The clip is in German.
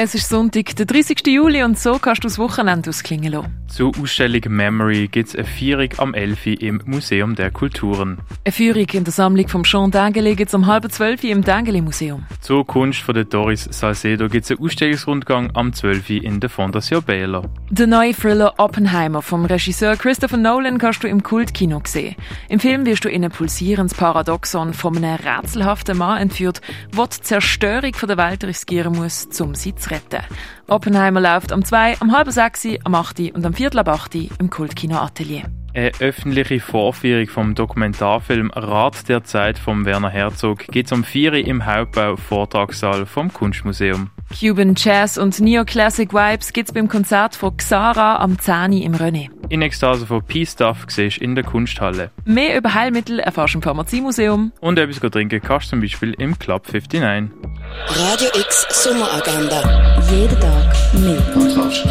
Es ist Sonntag, der 30. Juli und so kannst du das Wochenende ausklingen lassen. Zur Ausstellung Memory gibt es eine Führung am Elfi im Museum der Kulturen. Eine Führung in der Sammlung vom Jean Dengeli gibt es um halb zwölf im Dengeli Museum. Zur Kunst von der Doris Salcedo gibt es einen Ausstellungsrundgang am 12. in der Fondation Baylor. Der neue Thriller Oppenheimer vom Regisseur Christopher Nolan kannst du im Kultkino sehen. Im Film wirst du in ein pulsierendes Paradoxon von einem rätselhaften Mann entführt, der die Zerstörung der Welt riskieren muss, um sie zu retten. Oppenheimer läuft am 2, am halb 6, am 8 und am Viertel ab 8 im Kultkino Atelier. Eine öffentliche Vorführung vom Dokumentarfilm Rat der Zeit von Werner Herzog es am 4 im Hauptbau Vortragssaal vom Kunstmuseum. Cuban Jazz und Neoclassic Vibes gibt es beim Konzert von Xara am 10 im René. In Ekstase von Peace Stuff siehst in der Kunsthalle. Mehr über Heilmittel erfährst du im Pharmaziemuseum. Und etwas trinken kannst du zum Beispiel im Club 59. Radio X Sommeragenda. Jeden Tag mehr. Kontrast.